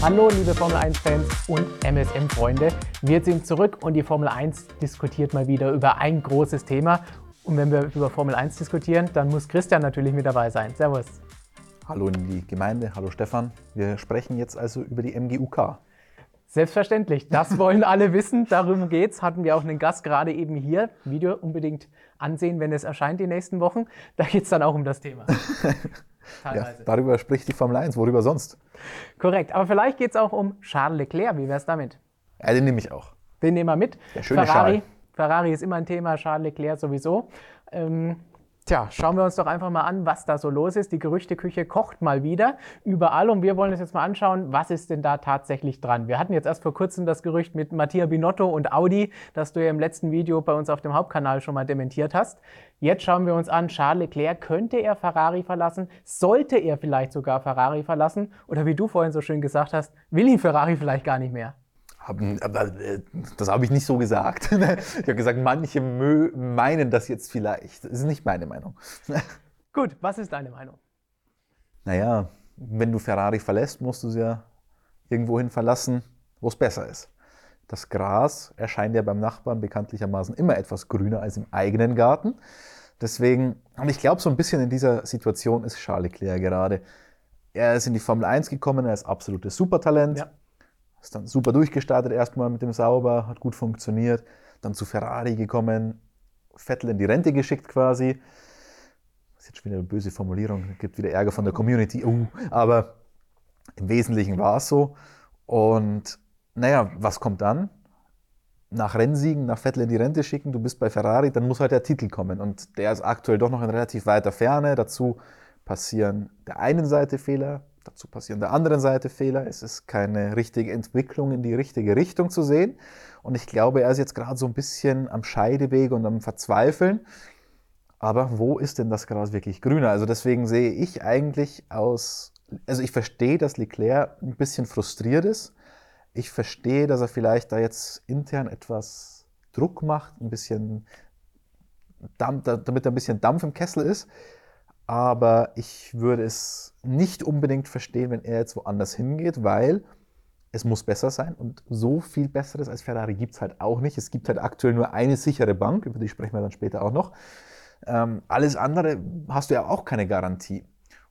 Hallo liebe Formel 1-Fans und MSM-Freunde. Wir sind zurück und die Formel 1 diskutiert mal wieder über ein großes Thema. Und wenn wir über Formel 1 diskutieren, dann muss Christian natürlich mit dabei sein. Servus. Hallo in die Gemeinde, hallo Stefan. Wir sprechen jetzt also über die MGUK. Selbstverständlich, das wollen alle wissen, darum geht's. Hatten wir auch einen Gast gerade eben hier. Video unbedingt ansehen, wenn es erscheint die nächsten Wochen. Da geht es dann auch um das Thema. ja, darüber spricht die Formel 1, worüber sonst? Korrekt, aber vielleicht geht es auch um Charles Leclerc. Wie wäre es damit? Ja, den nehme ich auch. Den nehmen wir mit. Der schöne Ferrari, Schal. Ferrari ist immer ein Thema, Charles Leclerc sowieso. Ähm, Tja, schauen wir uns doch einfach mal an, was da so los ist. Die Gerüchteküche kocht mal wieder überall und wir wollen uns jetzt mal anschauen, was ist denn da tatsächlich dran. Wir hatten jetzt erst vor kurzem das Gerücht mit Mattia Binotto und Audi, das du ja im letzten Video bei uns auf dem Hauptkanal schon mal dementiert hast. Jetzt schauen wir uns an, Charles Leclerc, könnte er Ferrari verlassen? Sollte er vielleicht sogar Ferrari verlassen? Oder wie du vorhin so schön gesagt hast, will ihn Ferrari vielleicht gar nicht mehr? Äh, das habe ich nicht so gesagt. ich habe gesagt, manche meinen das jetzt vielleicht. Das ist nicht meine Meinung. Gut, was ist deine Meinung? Naja, wenn du Ferrari verlässt, musst du sie ja irgendwohin verlassen, wo es besser ist. Das Gras erscheint ja beim Nachbarn bekanntlichermaßen immer etwas grüner als im eigenen Garten. Deswegen, und ich glaube, so ein bisschen in dieser Situation ist Charles Leclerc gerade. Er ist in die Formel 1 gekommen, er ist absolutes Supertalent. Ja ist dann super durchgestartet erstmal mit dem Sauber, hat gut funktioniert. Dann zu Ferrari gekommen, Vettel in die Rente geschickt quasi. Das ist jetzt schon wieder eine böse Formulierung, gibt wieder Ärger von der Community. Uh, aber im Wesentlichen war es so. Und naja, was kommt dann? Nach Rennsiegen, nach Vettel in die Rente schicken, du bist bei Ferrari, dann muss halt der Titel kommen. Und der ist aktuell doch noch in relativ weiter Ferne. Dazu passieren der einen Seite Fehler, Dazu passieren der anderen Seite Fehler. Es ist keine richtige Entwicklung in die richtige Richtung zu sehen. Und ich glaube, er ist jetzt gerade so ein bisschen am Scheideweg und am Verzweifeln. Aber wo ist denn das Gras wirklich grüner? Also deswegen sehe ich eigentlich aus, also ich verstehe, dass Leclerc ein bisschen frustriert ist. Ich verstehe, dass er vielleicht da jetzt intern etwas Druck macht, ein bisschen Dampf, damit er ein bisschen Dampf im Kessel ist aber ich würde es nicht unbedingt verstehen, wenn er jetzt woanders hingeht, weil es muss besser sein und so viel Besseres als Ferrari gibt es halt auch nicht. Es gibt halt aktuell nur eine sichere Bank, über die sprechen wir dann später auch noch. Ähm, alles andere hast du ja auch keine Garantie.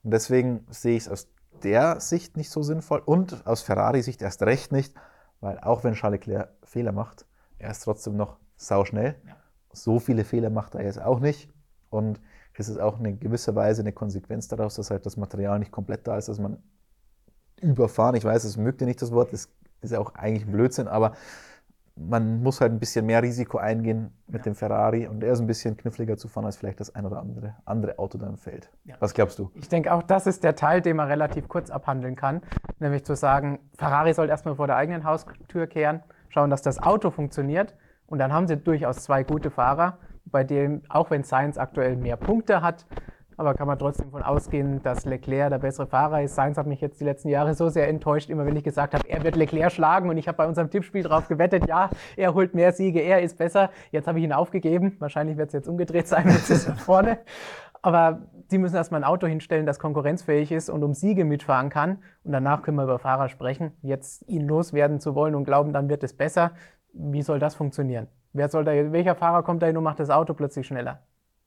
Und deswegen sehe ich es aus der Sicht nicht so sinnvoll und aus Ferrari-Sicht erst recht nicht, weil auch wenn Charles Leclerc Fehler macht, er ist trotzdem noch sauschnell. So viele Fehler macht er jetzt auch nicht. Und ist es auch eine gewisse Weise eine Konsequenz daraus, dass halt das Material nicht komplett da ist, dass man überfahren, ich weiß, es mögt ihr nicht das Wort, das ist ja auch eigentlich ein Blödsinn, aber man muss halt ein bisschen mehr Risiko eingehen mit ja. dem Ferrari und er ist ein bisschen kniffliger zu fahren als vielleicht das ein oder andere, andere Auto da im Feld. Ja. Was glaubst du? Ich denke auch, das ist der Teil, den man relativ kurz abhandeln kann, nämlich zu sagen, Ferrari soll erstmal vor der eigenen Haustür kehren, schauen, dass das Auto funktioniert und dann haben sie durchaus zwei gute Fahrer bei dem, auch wenn Sainz aktuell mehr Punkte hat, aber kann man trotzdem davon ausgehen, dass Leclerc der bessere Fahrer ist. Sainz hat mich jetzt die letzten Jahre so sehr enttäuscht, immer wenn ich gesagt habe, er wird Leclerc schlagen und ich habe bei unserem Tippspiel darauf gewettet, ja, er holt mehr Siege, er ist besser. Jetzt habe ich ihn aufgegeben. Wahrscheinlich wird es jetzt umgedreht sein, jetzt ist er vorne. Aber sie müssen erstmal ein Auto hinstellen, das konkurrenzfähig ist und um Siege mitfahren kann. Und danach können wir über Fahrer sprechen. Jetzt ihn loswerden zu wollen und glauben, dann wird es besser. Wie soll das funktionieren? Wer soll da, welcher Fahrer kommt da hin und macht das Auto plötzlich schneller?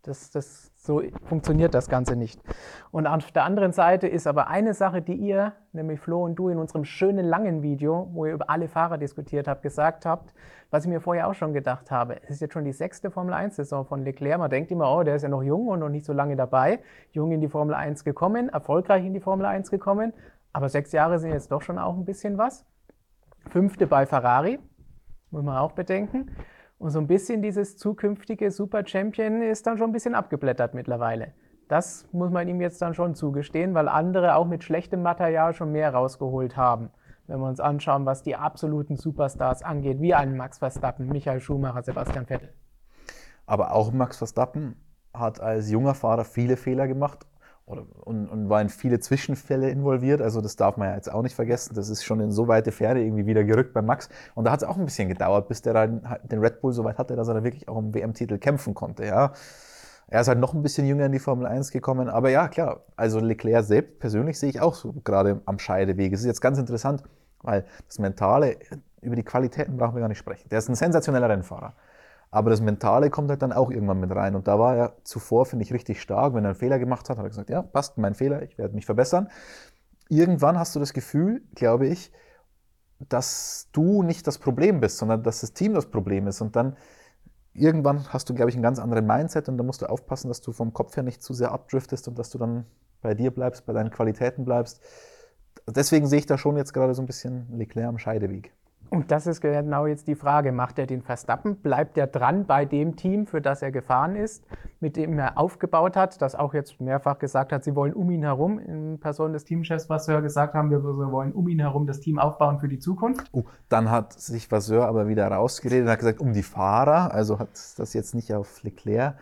Das, das, so funktioniert das Ganze nicht. Und auf der anderen Seite ist aber eine Sache, die ihr, nämlich Flo und du, in unserem schönen langen Video, wo ihr über alle Fahrer diskutiert habt, gesagt habt, was ich mir vorher auch schon gedacht habe. Es ist jetzt schon die sechste Formel 1-Saison von Leclerc. Man denkt immer, oh, der ist ja noch jung und noch nicht so lange dabei. Jung in die Formel 1 gekommen, erfolgreich in die Formel 1 gekommen. Aber sechs Jahre sind jetzt doch schon auch ein bisschen was. Fünfte bei Ferrari, muss man auch bedenken. Und so ein bisschen dieses zukünftige Super Champion ist dann schon ein bisschen abgeblättert mittlerweile. Das muss man ihm jetzt dann schon zugestehen, weil andere auch mit schlechtem Material schon mehr rausgeholt haben. Wenn wir uns anschauen, was die absoluten Superstars angeht, wie einen Max Verstappen, Michael Schumacher, Sebastian Vettel. Aber auch Max Verstappen hat als junger Fahrer viele Fehler gemacht und, und war in viele Zwischenfälle involviert. Also das darf man ja jetzt auch nicht vergessen. Das ist schon in so weite Ferne irgendwie wieder gerückt bei Max. Und da hat es auch ein bisschen gedauert, bis der dann den Red Bull so weit hatte, dass er da wirklich auch um WM-Titel kämpfen konnte. Ja. Er ist halt noch ein bisschen jünger in die Formel 1 gekommen. Aber ja, klar, also Leclerc selbst persönlich sehe ich auch so gerade am Scheideweg. Es ist jetzt ganz interessant. Weil das Mentale, über die Qualitäten brauchen wir gar nicht sprechen. Der ist ein sensationeller Rennfahrer. Aber das Mentale kommt halt dann auch irgendwann mit rein. Und da war er zuvor, finde ich, richtig stark. Wenn er einen Fehler gemacht hat, hat er gesagt, ja, passt, mein Fehler, ich werde mich verbessern. Irgendwann hast du das Gefühl, glaube ich, dass du nicht das Problem bist, sondern dass das Team das Problem ist. Und dann irgendwann hast du, glaube ich, einen ganz anderen Mindset und da musst du aufpassen, dass du vom Kopf her nicht zu sehr abdriftest und dass du dann bei dir bleibst, bei deinen Qualitäten bleibst. Deswegen sehe ich da schon jetzt gerade so ein bisschen Leclerc am Scheideweg. Und das ist genau jetzt die Frage, macht er den Verstappen? Bleibt er dran bei dem Team, für das er gefahren ist, mit dem er aufgebaut hat, das auch jetzt mehrfach gesagt hat, sie wollen um ihn herum, in Person des Teamchefs Vasseur gesagt haben, wir wollen um ihn herum das Team aufbauen für die Zukunft. Oh, dann hat sich Vasseur aber wieder rausgeredet und hat gesagt, um die Fahrer, also hat das jetzt nicht auf Leclerc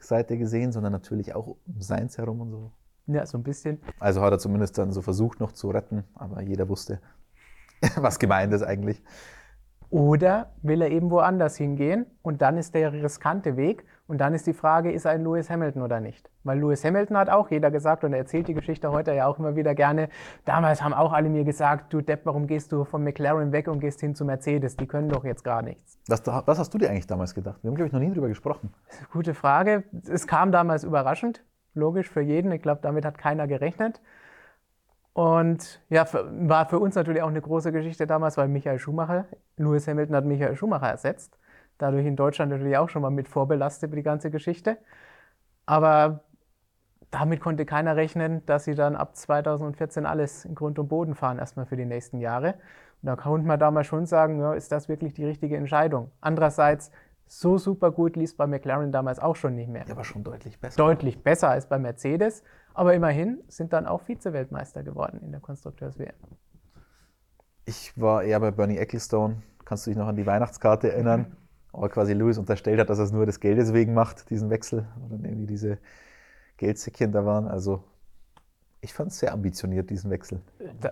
Seite gesehen, sondern natürlich auch um Seins herum und so. Ja, so ein bisschen. Also hat er zumindest dann so versucht noch zu retten, aber jeder wusste, was gemeint ist eigentlich. Oder will er eben woanders hingehen und dann ist der riskante Weg und dann ist die Frage, ist er ein Lewis Hamilton oder nicht? Weil Lewis Hamilton hat auch jeder gesagt und er erzählt die Geschichte heute ja auch immer wieder gerne. Damals haben auch alle mir gesagt, du Depp, warum gehst du von McLaren weg und gehst hin zu Mercedes? Die können doch jetzt gar nichts. Was, was hast du dir eigentlich damals gedacht? Wir haben, glaube ich, noch nie drüber gesprochen. Gute Frage. Es kam damals überraschend, logisch für jeden. Ich glaube, damit hat keiner gerechnet. Und ja, war für uns natürlich auch eine große Geschichte damals, weil Michael Schumacher, Lewis Hamilton hat Michael Schumacher ersetzt. Dadurch in Deutschland natürlich auch schon mal mit vorbelastet für die ganze Geschichte. Aber damit konnte keiner rechnen, dass sie dann ab 2014 alles in Grund und Boden fahren, erstmal für die nächsten Jahre. Und da konnte man damals schon sagen, ja, ist das wirklich die richtige Entscheidung? Andererseits, so super gut lief bei McLaren damals auch schon nicht mehr. Ja, aber schon deutlich besser. Deutlich besser als bei Mercedes. Aber immerhin sind dann auch Vize-Weltmeister geworden in der Konstrukteurs-WM. Ich war eher bei Bernie Ecclestone. Kannst du dich noch an die Weihnachtskarte erinnern? Mhm. Aber quasi Lewis unterstellt hat, dass er es nur des Geldes wegen macht, diesen Wechsel. Oder irgendwie diese Geldsäckchen da waren. Also ich fand es sehr ambitioniert, diesen Wechsel.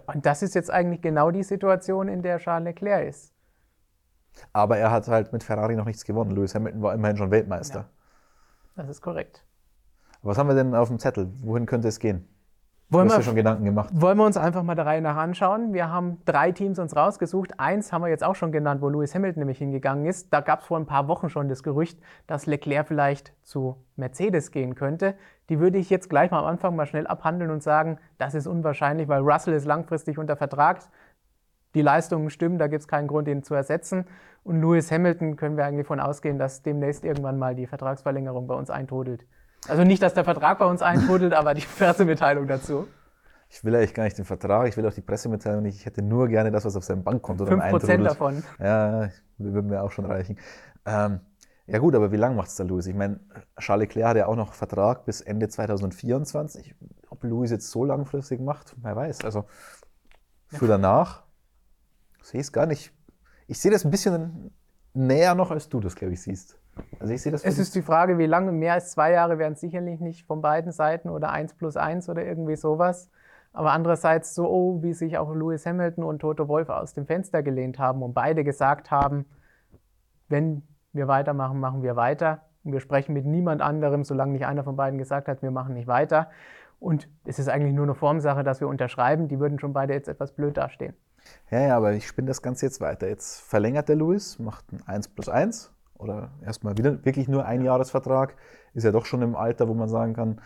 Und das ist jetzt eigentlich genau die Situation, in der Charles Leclerc ist. Aber er hat halt mit Ferrari noch nichts gewonnen. Lewis Hamilton war immerhin schon Weltmeister. Ja, das ist korrekt. Was haben wir denn auf dem Zettel? Wohin könnte es gehen? Wollen du hast wir, schon Gedanken gemacht. Wollen wir uns einfach mal der Reihe nach anschauen. Wir haben drei Teams uns rausgesucht. Eins haben wir jetzt auch schon genannt, wo Lewis Hamilton nämlich hingegangen ist. Da gab es vor ein paar Wochen schon das Gerücht, dass Leclerc vielleicht zu Mercedes gehen könnte. Die würde ich jetzt gleich mal am Anfang mal schnell abhandeln und sagen, das ist unwahrscheinlich, weil Russell ist langfristig unter Vertrag. Die Leistungen stimmen, da gibt es keinen Grund, ihn zu ersetzen. Und Lewis Hamilton können wir eigentlich davon ausgehen, dass demnächst irgendwann mal die Vertragsverlängerung bei uns eintrudelt. Also nicht, dass der Vertrag bei uns eintrudelt, aber die Pressemitteilung dazu. Ich will eigentlich gar nicht den Vertrag, ich will auch die Pressemitteilung nicht. Ich hätte nur gerne das, was auf seinem Bankkonto dann eintrudelt. davon. Ja, würde mir auch schon reichen. Ähm, ja gut, aber wie lange macht es da Louis? Ich meine, Charles Leclerc hat ja auch noch Vertrag bis Ende 2024. Ob Louis jetzt so langfristig macht, wer weiß. Also für danach sehe ich es gar nicht. Ich sehe das ein bisschen näher noch, als du das, glaube ich, siehst. Also ich sehe das. Es ist die Frage, wie lange, mehr als zwei Jahre wären es sicherlich nicht von beiden Seiten oder eins plus eins oder irgendwie sowas. Aber andererseits so, oh, wie sich auch Lewis Hamilton und Toto Wolf aus dem Fenster gelehnt haben und beide gesagt haben, wenn wir weitermachen, machen wir weiter. Und wir sprechen mit niemand anderem, solange nicht einer von beiden gesagt hat, wir machen nicht weiter. Und es ist eigentlich nur eine Formsache, dass wir unterschreiben. Die würden schon beide jetzt etwas blöd dastehen. Ja, ja, aber ich spinne das Ganze jetzt weiter. Jetzt verlängert der Lewis, macht ein 1 plus 1 oder erstmal wieder wirklich nur ein Jahresvertrag. Ist ja doch schon im Alter, wo man sagen kann,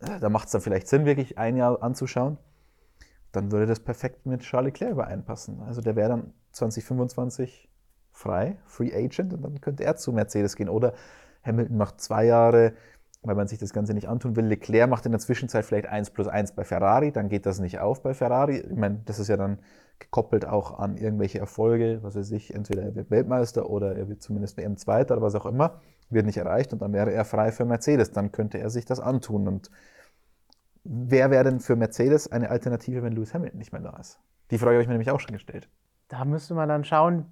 äh, da macht es dann vielleicht Sinn, wirklich ein Jahr anzuschauen. Dann würde das perfekt mit Charles Leclerc übereinpassen. Also der wäre dann 2025 frei, Free Agent, und dann könnte er zu Mercedes gehen. Oder Hamilton macht zwei Jahre, weil man sich das Ganze nicht antun will. Leclerc macht in der Zwischenzeit vielleicht 1 plus 1 bei Ferrari, dann geht das nicht auf bei Ferrari. Ich meine, das ist ja dann gekoppelt auch an irgendwelche Erfolge, was weiß ich, entweder er wird Weltmeister oder er wird zumindest WM-Zweiter oder was auch immer, wird nicht erreicht und dann wäre er frei für Mercedes, dann könnte er sich das antun. Und wer wäre denn für Mercedes eine Alternative, wenn Lewis Hamilton nicht mehr da ist? Die Frage habe ich mir nämlich auch schon gestellt. Da müsste man dann schauen,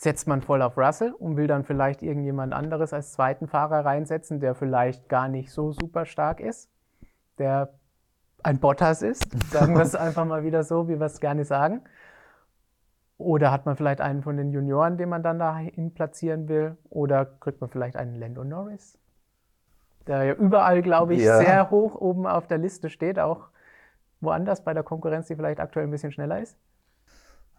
setzt man voll auf Russell und will dann vielleicht irgendjemand anderes als zweiten Fahrer reinsetzen, der vielleicht gar nicht so super stark ist, der ein Bottas ist, sagen wir es einfach mal wieder so, wie wir es gerne sagen. Oder hat man vielleicht einen von den Junioren, den man dann dahin platzieren will? Oder kriegt man vielleicht einen Lando Norris? Der ja überall, glaube ich, ja. sehr hoch oben auf der Liste steht, auch woanders bei der Konkurrenz, die vielleicht aktuell ein bisschen schneller ist.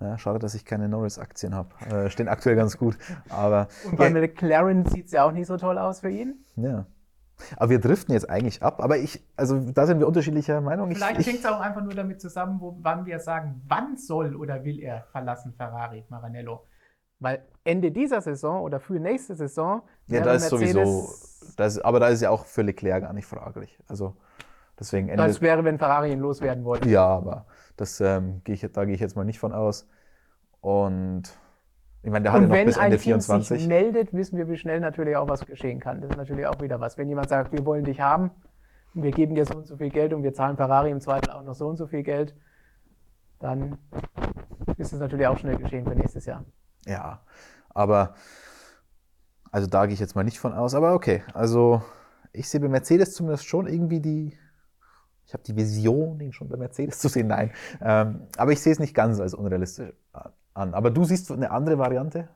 Ja, schade, dass ich keine Norris-Aktien habe. Äh, stehen aktuell ganz gut. Aber, Und bei McLaren sieht es ja auch nicht so toll aus für ihn. Ja. Aber wir driften jetzt eigentlich ab. Aber ich, also da sind wir unterschiedlicher Meinung. Vielleicht ich, hängt es auch einfach nur damit zusammen, wo, wann wir sagen, wann soll oder will er verlassen Ferrari, Maranello. Weil Ende dieser Saison oder für nächste Saison. Ja, da ist sowieso. Das, aber da ist ja auch für Leclerc gar nicht fraglich. Also deswegen Ende. Das wäre, wenn Ferrari ihn loswerden wollte. Ja, aber das, ähm, gehe ich, da gehe ich jetzt mal nicht von aus. Und ich meine, der hat ja noch bis Ende 24. Wenn sich meldet, wissen wir, wie schnell natürlich auch was geschehen kann. Das ist natürlich auch wieder was. Wenn jemand sagt, wir wollen dich haben, wir geben dir so und so viel Geld und wir zahlen Ferrari im Zweifel auch noch so und so viel Geld, dann ist es natürlich auch schnell geschehen für nächstes Jahr. Ja, aber also da gehe ich jetzt mal nicht von aus. Aber okay, also ich sehe bei Mercedes zumindest schon irgendwie die, ich habe die Vision, ihn schon bei Mercedes zu sehen. Nein, ähm, aber ich sehe es nicht ganz als unrealistisch an. Aber du siehst eine andere Variante?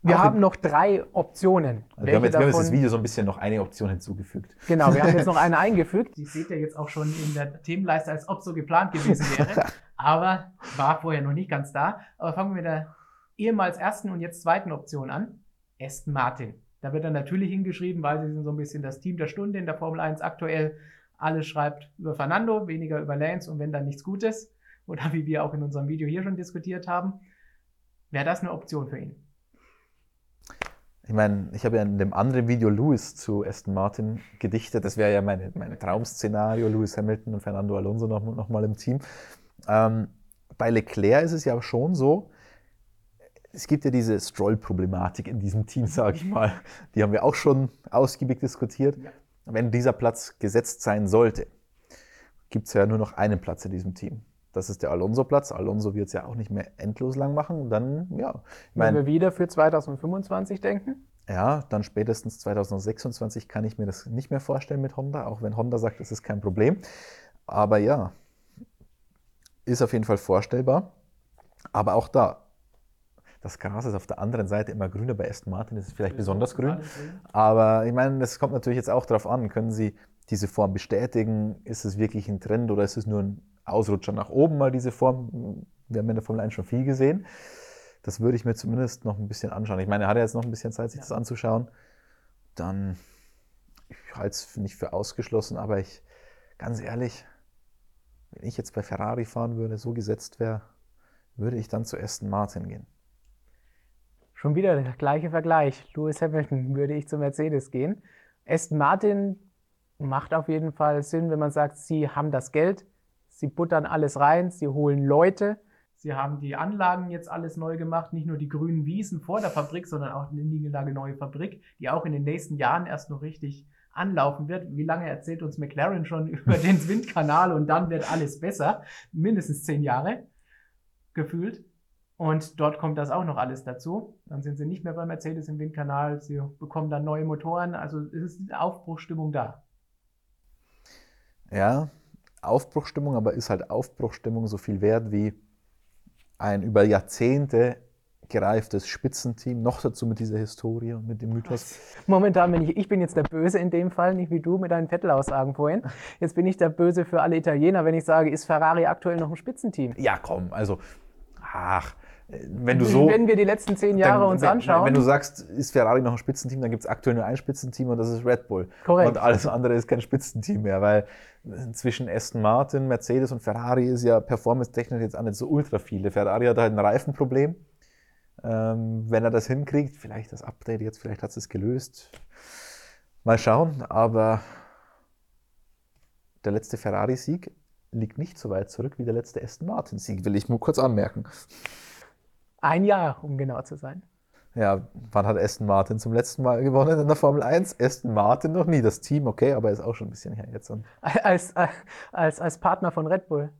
Wir Auch haben noch drei Optionen. Also wir haben jetzt, wir haben jetzt das Video so ein bisschen noch eine Option hinzugefügt. Genau, wir haben jetzt noch eine eingefügt. Die seht ihr jetzt auch schon in der Themenleiste, als ob so geplant gewesen wäre. Aber war vorher noch nicht ganz da. Aber fangen wir mit der ehemals ersten und jetzt zweiten Option an. Aston Martin. Da wird dann natürlich hingeschrieben, weil sie sind so ein bisschen das Team der Stunde in der Formel 1 aktuell. Alles schreibt über Fernando, weniger über Lance und wenn dann nichts Gutes, oder wie wir auch in unserem Video hier schon diskutiert haben, wäre das eine Option für ihn. Ich meine, ich habe ja in dem anderen Video Lewis zu Aston Martin gedichtet. Das wäre ja meine, mein Traum-Szenario, Lewis Hamilton und Fernando Alonso noch, noch mal im Team. Ähm, bei Leclerc ist es ja schon so, es gibt ja diese Stroll-Problematik in diesem Team, sage ich mal. Die haben wir auch schon ausgiebig diskutiert. Ja. Wenn dieser Platz gesetzt sein sollte, gibt es ja nur noch einen Platz in diesem Team. Das ist der Alonso-Platz. Alonso wird es ja auch nicht mehr endlos lang machen. Dann, ja. Wenn wir wieder für 2025 denken? Ja, dann spätestens 2026 kann ich mir das nicht mehr vorstellen mit Honda, auch wenn Honda sagt, es ist kein Problem. Aber ja, ist auf jeden Fall vorstellbar. Aber auch da, das Gras ist auf der anderen Seite immer grüner. Bei Aston Martin ist es vielleicht besonders grün. Aber ich meine, das kommt natürlich jetzt auch darauf an. Können Sie diese Form bestätigen? Ist es wirklich ein Trend oder ist es nur ein Ausrutscher nach oben, mal diese Form? Wir haben in der Formel 1 schon viel gesehen. Das würde ich mir zumindest noch ein bisschen anschauen. Ich meine, er hat ja jetzt noch ein bisschen Zeit, sich ja. das anzuschauen. Dann, ich halte es nicht für ausgeschlossen, aber ich, ganz ehrlich, wenn ich jetzt bei Ferrari fahren würde, so gesetzt wäre, würde ich dann zu Aston Martin gehen. Schon wieder der gleiche Vergleich. Lewis Hamilton würde ich zu Mercedes gehen. Aston Martin macht auf jeden Fall Sinn, wenn man sagt, sie haben das Geld, sie buttern alles rein, sie holen Leute. Sie haben die Anlagen jetzt alles neu gemacht, nicht nur die grünen Wiesen vor der Fabrik, sondern auch eine niegelnagel neue Fabrik, die auch in den nächsten Jahren erst noch richtig anlaufen wird. Wie lange erzählt uns McLaren schon über den Windkanal und dann wird alles besser? Mindestens zehn Jahre gefühlt. Und dort kommt das auch noch alles dazu. Dann sind sie nicht mehr bei Mercedes im Windkanal, sie bekommen dann neue Motoren. Also es ist eine Aufbruchstimmung da. Ja, Aufbruchstimmung, aber ist halt Aufbruchstimmung so viel wert wie ein über Jahrzehnte gereiftes Spitzenteam, noch dazu mit dieser Historie und mit dem Mythos. Momentan bin ich, ich bin jetzt der Böse in dem Fall, nicht wie du mit deinen Vettel-Aussagen vorhin. Jetzt bin ich der Böse für alle Italiener, wenn ich sage, ist Ferrari aktuell noch ein Spitzenteam? Ja, komm, also, ach, wenn du so. Wenn wir die letzten zehn Jahre dann, uns anschauen. Wenn du sagst, ist Ferrari noch ein Spitzenteam, dann gibt es aktuell nur ein Spitzenteam und das ist Red Bull. Korrekt. Und alles andere ist kein Spitzenteam mehr, weil zwischen Aston Martin, Mercedes und Ferrari ist ja performance-technisch jetzt auch nicht so ultra viele. Ferrari hat halt ein Reifenproblem. Ähm, wenn er das hinkriegt, vielleicht das Update jetzt, vielleicht hat es gelöst. Mal schauen, aber der letzte Ferrari-Sieg liegt nicht so weit zurück wie der letzte Aston Martin-Sieg, will ich nur kurz anmerken. Ein Jahr, um genau zu sein. Ja, wann hat Aston Martin zum letzten Mal gewonnen in der Formel 1? Aston Martin noch nie. Das Team, okay, aber ist auch schon ein bisschen her jetzt. Als, als, als Partner von Red Bull.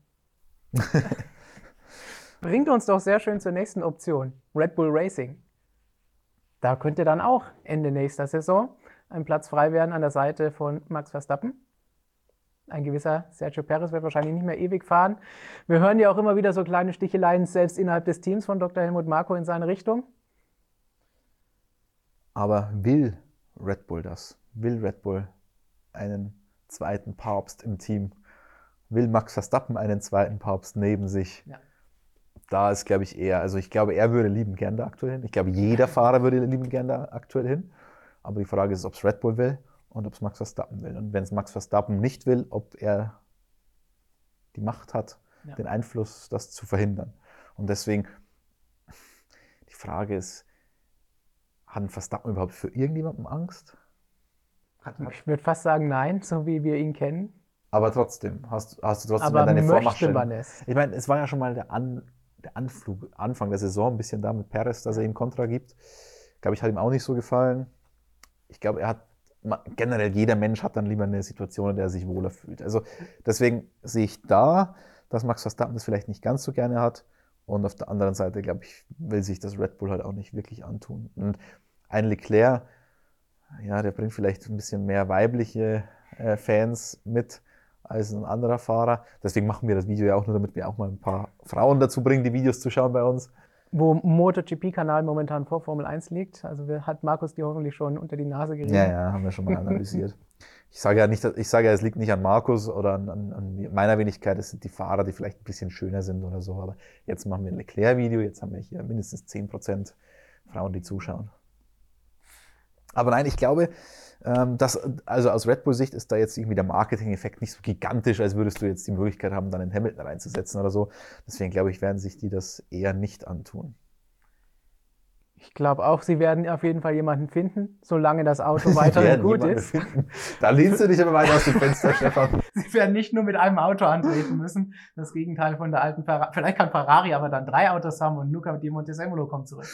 Bringt uns doch sehr schön zur nächsten Option. Red Bull Racing. Da könnte dann auch Ende nächster Saison ein Platz frei werden an der Seite von Max Verstappen. Ein gewisser Sergio Perez wird wahrscheinlich nicht mehr ewig fahren. Wir hören ja auch immer wieder so kleine Sticheleien selbst innerhalb des Teams von Dr. Helmut Marko in seine Richtung. Aber will Red Bull das? Will Red Bull einen zweiten Papst im Team? Will Max Verstappen einen zweiten Papst neben sich? Ja. da ist, glaube ich, eher, also ich glaube, er würde lieben gern da aktuell hin. Ich glaube, jeder Fahrer würde lieben gern da aktuell hin. Aber die Frage ist, ob es Red Bull will und ob es Max Verstappen will. Und wenn es Max Verstappen nicht will, ob er die Macht hat, ja. den Einfluss, das zu verhindern. Und deswegen, die Frage ist, hat Verstappen überhaupt für irgendjemanden Angst? Ich würde fast sagen, nein, so wie wir ihn kennen. Aber trotzdem, hast, hast du trotzdem Aber deine man es? Ich meine, es war ja schon mal der, An, der Anflug, Anfang der Saison ein bisschen da mit Perez, dass er ihm Kontra gibt. Glaube ich, hat ihm auch nicht so gefallen. Ich glaube, er hat generell jeder Mensch hat dann lieber eine Situation, in der er sich wohler fühlt. Also deswegen sehe ich da, dass Max Verstappen das vielleicht nicht ganz so gerne hat. Und auf der anderen Seite, glaube ich, will sich das Red Bull halt auch nicht wirklich antun. Und ein Leclerc, ja, der bringt vielleicht ein bisschen mehr weibliche äh, Fans mit als ein anderer Fahrer. Deswegen machen wir das Video ja auch nur, damit wir auch mal ein paar Frauen dazu bringen, die Videos zu schauen bei uns. Wo MotoGP-Kanal momentan vor Formel 1 liegt. Also hat Markus die hoffentlich schon unter die Nase gerieben. Ja, ja, haben wir schon mal analysiert. ich sage ja nicht, ich sage ja, es liegt nicht an Markus oder an, an, an, meiner Wenigkeit, es sind die Fahrer, die vielleicht ein bisschen schöner sind oder so. Aber jetzt machen wir ein Leclerc-Video, jetzt haben wir hier mindestens 10% Frauen, die zuschauen. Aber nein, ich glaube, ähm, dass, also aus Red Bull-Sicht ist da jetzt irgendwie der Marketing-Effekt nicht so gigantisch, als würdest du jetzt die Möglichkeit haben, dann einen Hamilton reinzusetzen oder so. Deswegen glaube ich, werden sich die das eher nicht antun. Ich glaube auch, sie werden auf jeden Fall jemanden finden, solange das Auto weiterhin gut ist. Finden. Da lehnst du dich aber weiter aus dem Fenster, Stefan. Sie werden nicht nur mit einem Auto antreten müssen. Das Gegenteil von der alten Ferrari. Vielleicht kann Ferrari aber dann drei Autos haben und Luca Di Montezemolo kommt zurück.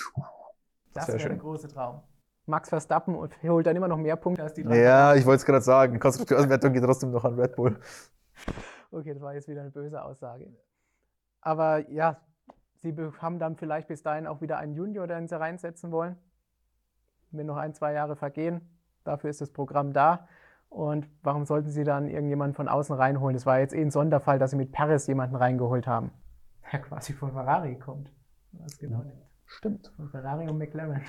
Das, das wäre wär der große Traum. Max Verstappen und holt dann immer noch mehr Punkte als die drei. Ja, ich wollte es gerade sagen. Konstrukteurswertung geht trotzdem noch an Red Bull. Okay, das war jetzt wieder eine böse Aussage. Aber ja, sie haben dann vielleicht bis dahin auch wieder einen Junior, den sie reinsetzen wollen. Wenn noch ein, zwei Jahre vergehen, dafür ist das Programm da. Und warum sollten sie dann irgendjemanden von außen reinholen? Das war jetzt eh ein Sonderfall, dass sie mit Paris jemanden reingeholt haben. Der quasi von Ferrari kommt. Das genau ja, nimmt. Stimmt. Von Ferrari und McLaren.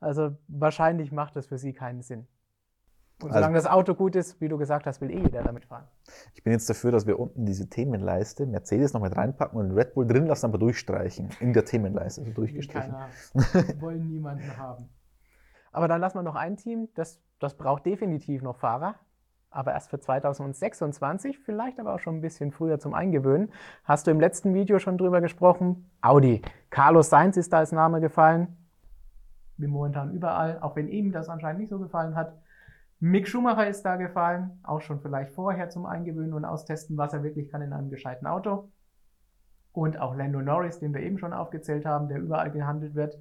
Also wahrscheinlich macht das für sie keinen Sinn. Und also solange also, das Auto gut ist, wie du gesagt hast, will eh jeder damit fahren. Ich bin jetzt dafür, dass wir unten diese Themenleiste Mercedes noch mit reinpacken und Red Bull drin lassen, aber durchstreichen. In der Themenleiste, also durchgestrichen. Keine wollen niemanden haben. Aber dann lassen wir noch ein Team, das, das braucht definitiv noch Fahrer, aber erst für 2026, vielleicht aber auch schon ein bisschen früher zum Eingewöhnen. Hast du im letzten Video schon drüber gesprochen? Audi. Carlos Sainz ist da als Name gefallen wie momentan überall, auch wenn ihm das anscheinend nicht so gefallen hat. Mick Schumacher ist da gefallen, auch schon vielleicht vorher zum Eingewöhnen und Austesten, was er wirklich kann in einem gescheiten Auto. Und auch Lando Norris, den wir eben schon aufgezählt haben, der überall gehandelt wird.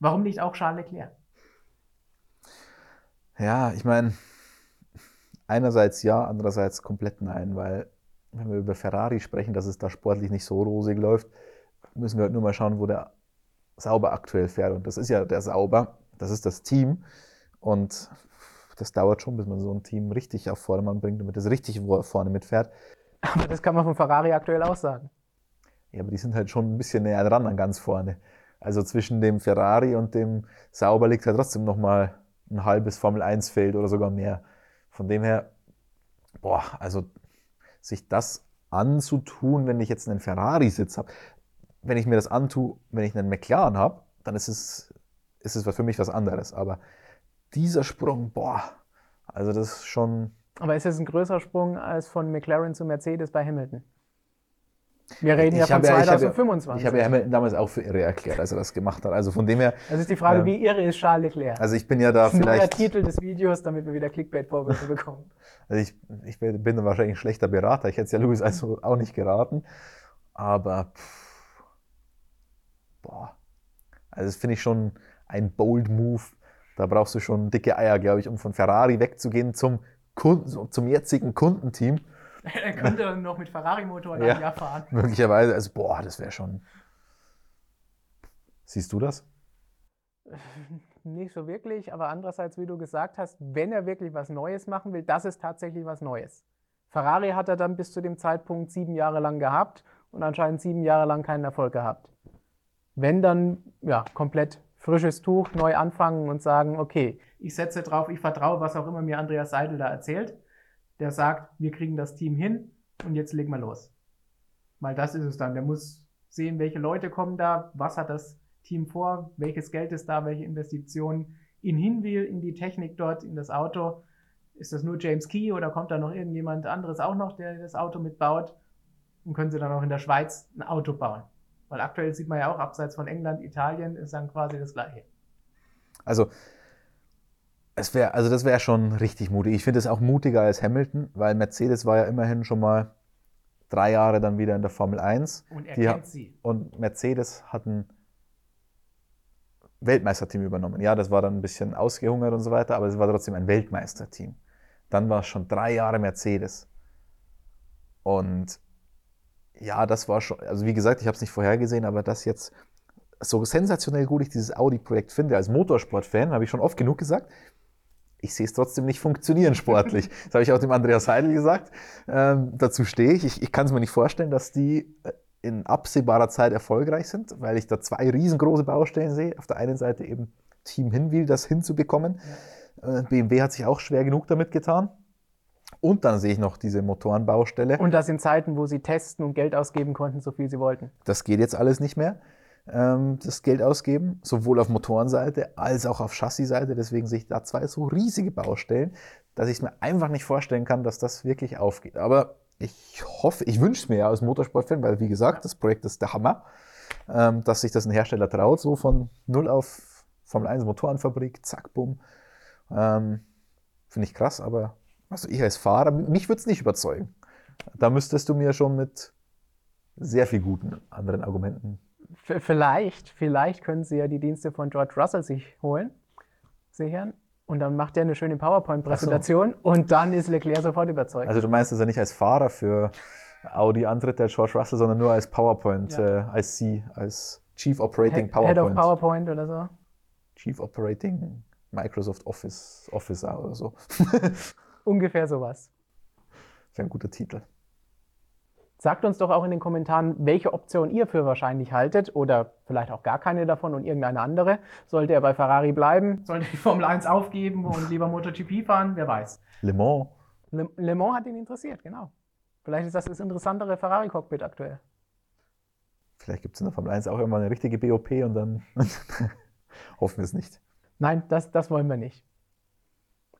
Warum nicht auch Charles Leclerc? Ja, ich meine, einerseits ja, andererseits komplett nein, weil wenn wir über Ferrari sprechen, dass es da sportlich nicht so rosig läuft, müssen wir halt nur mal schauen, wo der Sauber aktuell fährt. Und das ist ja der Sauber, das ist das Team. Und das dauert schon, bis man so ein Team richtig auf Vordermann bringt, damit es richtig vorne mitfährt. Aber das kann man von Ferrari aktuell auch sagen. Ja, aber die sind halt schon ein bisschen näher dran an ganz vorne. Also zwischen dem Ferrari und dem Sauber liegt halt trotzdem nochmal ein halbes Formel-1-Feld oder sogar mehr. Von dem her, boah, also sich das anzutun, wenn ich jetzt einen Ferrari-Sitz habe wenn ich mir das antue, wenn ich einen McLaren habe, dann ist es, ist es für mich was anderes. Aber dieser Sprung, boah, also das ist schon. Aber ist es ein größerer Sprung als von McLaren zu Mercedes bei Hamilton? Wir reden ja von 2025. Ich habe ja Hamilton damals auch für irre erklärt, als er das gemacht hat. Also von dem her. Das ist die Frage, äh, wie irre ist Charles Leclerc? Also ich bin ja da das ist vielleicht. Der Titel des Videos, damit wir wieder Clickbait-Vorwürfe bekommen. Also ich, ich bin wahrscheinlich ein schlechter Berater. Ich hätte es ja Louis also auch nicht geraten. Aber pff, boah, also das finde ich schon ein bold Move. Da brauchst du schon dicke Eier, glaube ich, um von Ferrari wegzugehen zum, Kunden, zum jetzigen Kundenteam. er könnte dann noch mit Ferrari-Motor ein ja, Jahr fahren. Möglicherweise, also boah, das wäre schon. Siehst du das? Nicht so wirklich, aber andererseits, wie du gesagt hast, wenn er wirklich was Neues machen will, das ist tatsächlich was Neues. Ferrari hat er dann bis zu dem Zeitpunkt sieben Jahre lang gehabt und anscheinend sieben Jahre lang keinen Erfolg gehabt. Wenn dann ja, komplett frisches Tuch, neu anfangen und sagen, okay, ich setze drauf, ich vertraue, was auch immer mir Andreas Seidel da erzählt. Der sagt, wir kriegen das Team hin und jetzt legen wir los. Weil das ist es dann. Der muss sehen, welche Leute kommen da, was hat das Team vor, welches Geld ist da, welche Investitionen in Hinwil, in die Technik dort, in das Auto. Ist das nur James Key oder kommt da noch irgendjemand anderes auch noch, der das Auto mitbaut? Und können sie dann auch in der Schweiz ein Auto bauen? Weil aktuell sieht man ja auch, abseits von England, Italien ist dann quasi das Gleiche. Also, es wäre, also das wäre schon richtig mutig. Ich finde es auch mutiger als Hamilton, weil Mercedes war ja immerhin schon mal drei Jahre dann wieder in der Formel 1. Und er Die kennt sie. Und Mercedes hat ein Weltmeisterteam übernommen. Ja, das war dann ein bisschen ausgehungert und so weiter, aber es war trotzdem ein Weltmeisterteam. Dann war es schon drei Jahre Mercedes. Und ja, das war schon, also wie gesagt, ich habe es nicht vorhergesehen, aber das jetzt so sensationell gut ich dieses Audi-Projekt finde, als Motorsport-Fan, habe ich schon oft genug gesagt, ich sehe es trotzdem nicht funktionieren sportlich. Das habe ich auch dem Andreas Heidel gesagt. Ähm, dazu stehe ich. Ich, ich kann es mir nicht vorstellen, dass die äh, in absehbarer Zeit erfolgreich sind, weil ich da zwei riesengroße Baustellen sehe. Auf der einen Seite eben Team Hinwil, das hinzubekommen. Äh, BMW hat sich auch schwer genug damit getan. Und dann sehe ich noch diese Motorenbaustelle. Und das in Zeiten, wo sie testen und Geld ausgeben konnten, so viel sie wollten. Das geht jetzt alles nicht mehr, ähm, das Geld ausgeben, sowohl auf Motorenseite als auch auf Chassisseite. Deswegen sehe ich da zwei so riesige Baustellen, dass ich es mir einfach nicht vorstellen kann, dass das wirklich aufgeht. Aber ich hoffe, ich wünsche es mir ja als Motorsportfan, weil wie gesagt, das Projekt ist der Hammer, ähm, dass sich das ein Hersteller traut, so von null auf Formel 1 Motorenfabrik, zack, bumm. Ähm, Finde ich krass, aber also ich als Fahrer, mich würde es nicht überzeugen. Da müsstest du mir schon mit sehr viel guten anderen Argumenten V vielleicht, vielleicht können sie ja die Dienste von George Russell sich holen, sichern. Und dann macht er eine schöne PowerPoint-Präsentation und dann ist Leclerc sofort überzeugt. Also du meinst, dass er nicht als Fahrer für Audi antritt, der George Russell, sondern nur als PowerPoint, Ja. äh, als C, als Chief Operating Head Head of PowerPoint. PowerPoint oder so. Chief Operating Microsoft Office Officer oder so. Ungefähr sowas. Wäre ein guter Titel. Sagt uns doch auch in den Kommentaren, welche Option ihr für wahrscheinlich haltet oder vielleicht auch gar keine davon und irgendeine andere. Sollte er bei Ferrari bleiben? Sollte er die Formel 1 aufgeben und lieber MotoGP fahren? Wer weiß. Le Mans. Le, Le Mans hat ihn interessiert, genau. Vielleicht ist das das interessantere Ferrari-Cockpit aktuell. Vielleicht gibt es in der Formel 1 auch immer eine richtige BOP und dann hoffen wir es nicht. Nein, das, das wollen wir nicht.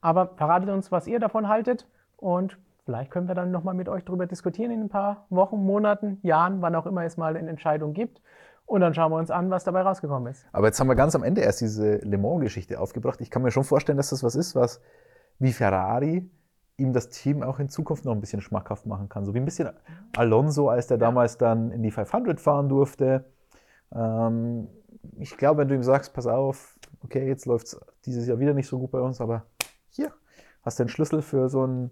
Aber verratet uns, was ihr davon haltet und vielleicht können wir dann nochmal mit euch darüber diskutieren in ein paar Wochen, Monaten, Jahren, wann auch immer es mal eine Entscheidung gibt. Und dann schauen wir uns an, was dabei rausgekommen ist. Aber jetzt haben wir ganz am Ende erst diese Le Mans-Geschichte aufgebracht. Ich kann mir schon vorstellen, dass das was ist, was wie Ferrari ihm das Team auch in Zukunft noch ein bisschen schmackhaft machen kann. So wie ein bisschen Alonso, als der damals dann in die 500 fahren durfte. Ähm, ich glaube, wenn du ihm sagst, pass auf, okay, jetzt läuft es dieses Jahr wieder nicht so gut bei uns, aber hier hast du den Schlüssel für so ein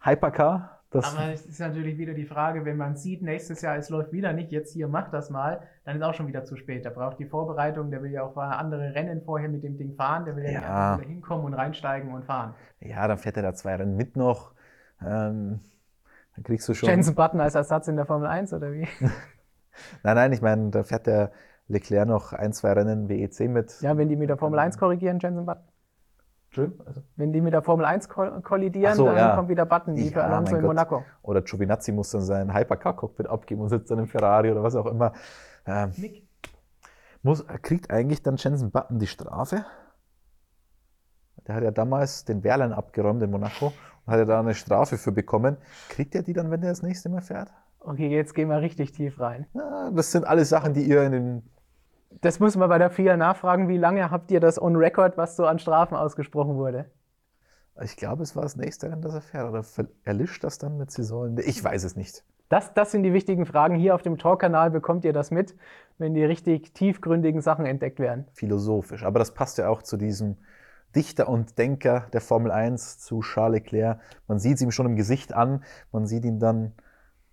Hypercar. Das, Aber es ist natürlich wieder die Frage, wenn man sieht, nächstes Jahr, es läuft wieder nicht, jetzt hier, mach das mal, dann ist auch schon wieder zu spät. Der braucht die Vorbereitung, der will ja auch andere Rennen vorher mit dem Ding fahren, der will ja, nicht Ja. einfach wieder hinkommen und reinsteigen und fahren. ja, dann fährt er da zwei Rennen mit noch. Ähm, dann kriegst du schon. Jensen Button als Ersatz in der Formel 1 oder wie? Nein, nein, ich meine, da fährt der Leclerc noch ein, zwei Rennen WEC mit. Ja, wenn die mit der Formel 1 korrigieren, Jensen Button. Schön. Also, Wenn die mit der Formel 1 ko- kollidieren, so, dann ja. kommt wieder Button, wie für Ja, Alonso in Gott. Monaco. oder Giovinazzi muss dann sein Hypercar-Cockpit abgeben und sitzt dann im Ferrari oder was auch immer. Ähm, Mick. muss, kriegt eigentlich dann Jensen Button die Strafe? Der hat ja damals den Wehrlein abgeräumt in Monaco und hat ja da eine Strafe für bekommen. Kriegt er die dann, wenn er das nächste Mal fährt? Okay, jetzt gehen wir richtig tief rein. Ja, das sind alles Sachen, die ihr in den. Das müssen wir bei der FIA nachfragen. Wie lange habt ihr das on record, was so an Strafen ausgesprochen wurde? Ich glaube, es war das nächste Rennen, das er fährt. Oder erlischt das dann mit Saison? Ich weiß es nicht. Das, das sind die wichtigen Fragen. Hier auf dem Talk-Kanal bekommt ihr das mit, wenn die richtig tiefgründigen Sachen entdeckt werden. philosophisch. Aber das passt ja auch zu diesem Dichter und Denker der Formel 1, zu Charles Leclerc. Man sieht es ihm schon im Gesicht an, man sieht ihn dann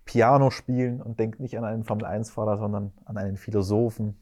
Piano spielen und denkt nicht an einen Formel 1-Fahrer, sondern an einen Philosophen.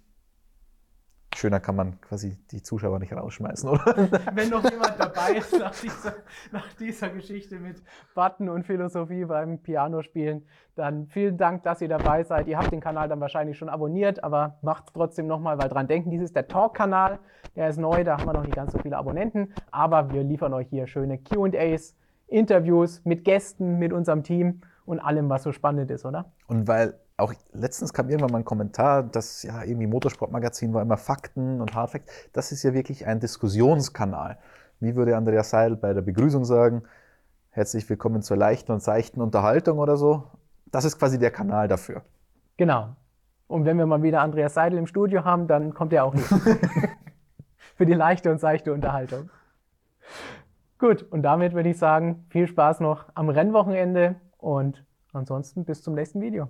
Schöner kann man quasi die Zuschauer nicht rausschmeißen, oder? Wenn noch jemand dabei ist nach dieser, nach dieser Geschichte mit Button und Philosophie beim Pianospielen, dann vielen Dank, dass ihr dabei seid. Ihr habt den Kanal dann wahrscheinlich schon abonniert, aber macht es trotzdem nochmal, weil dran denken, dies ist der Talk-Kanal. Der ist neu, da haben wir noch nicht ganz so viele Abonnenten, aber wir liefern euch hier schöne QAs, Interviews mit Gästen, mit unserem Team und allem, was so spannend ist, oder? Und weil auch letztens kam irgendwann mal ein Kommentar, dass ja irgendwie Motorsportmagazin war immer Fakten und Hardfacts. Das ist ja wirklich ein Diskussionskanal. Wie würde Andreas Seidel bei der Begrüßung sagen? Herzlich willkommen zur leichten und seichten Unterhaltung oder so. Das ist quasi der Kanal dafür. Genau. Und wenn wir mal wieder Andreas Seidel im Studio haben, dann kommt er auch hier. Für die leichte und seichte Unterhaltung. Gut, und damit würde ich sagen, viel Spaß noch am Rennwochenende und ansonsten bis zum nächsten Video.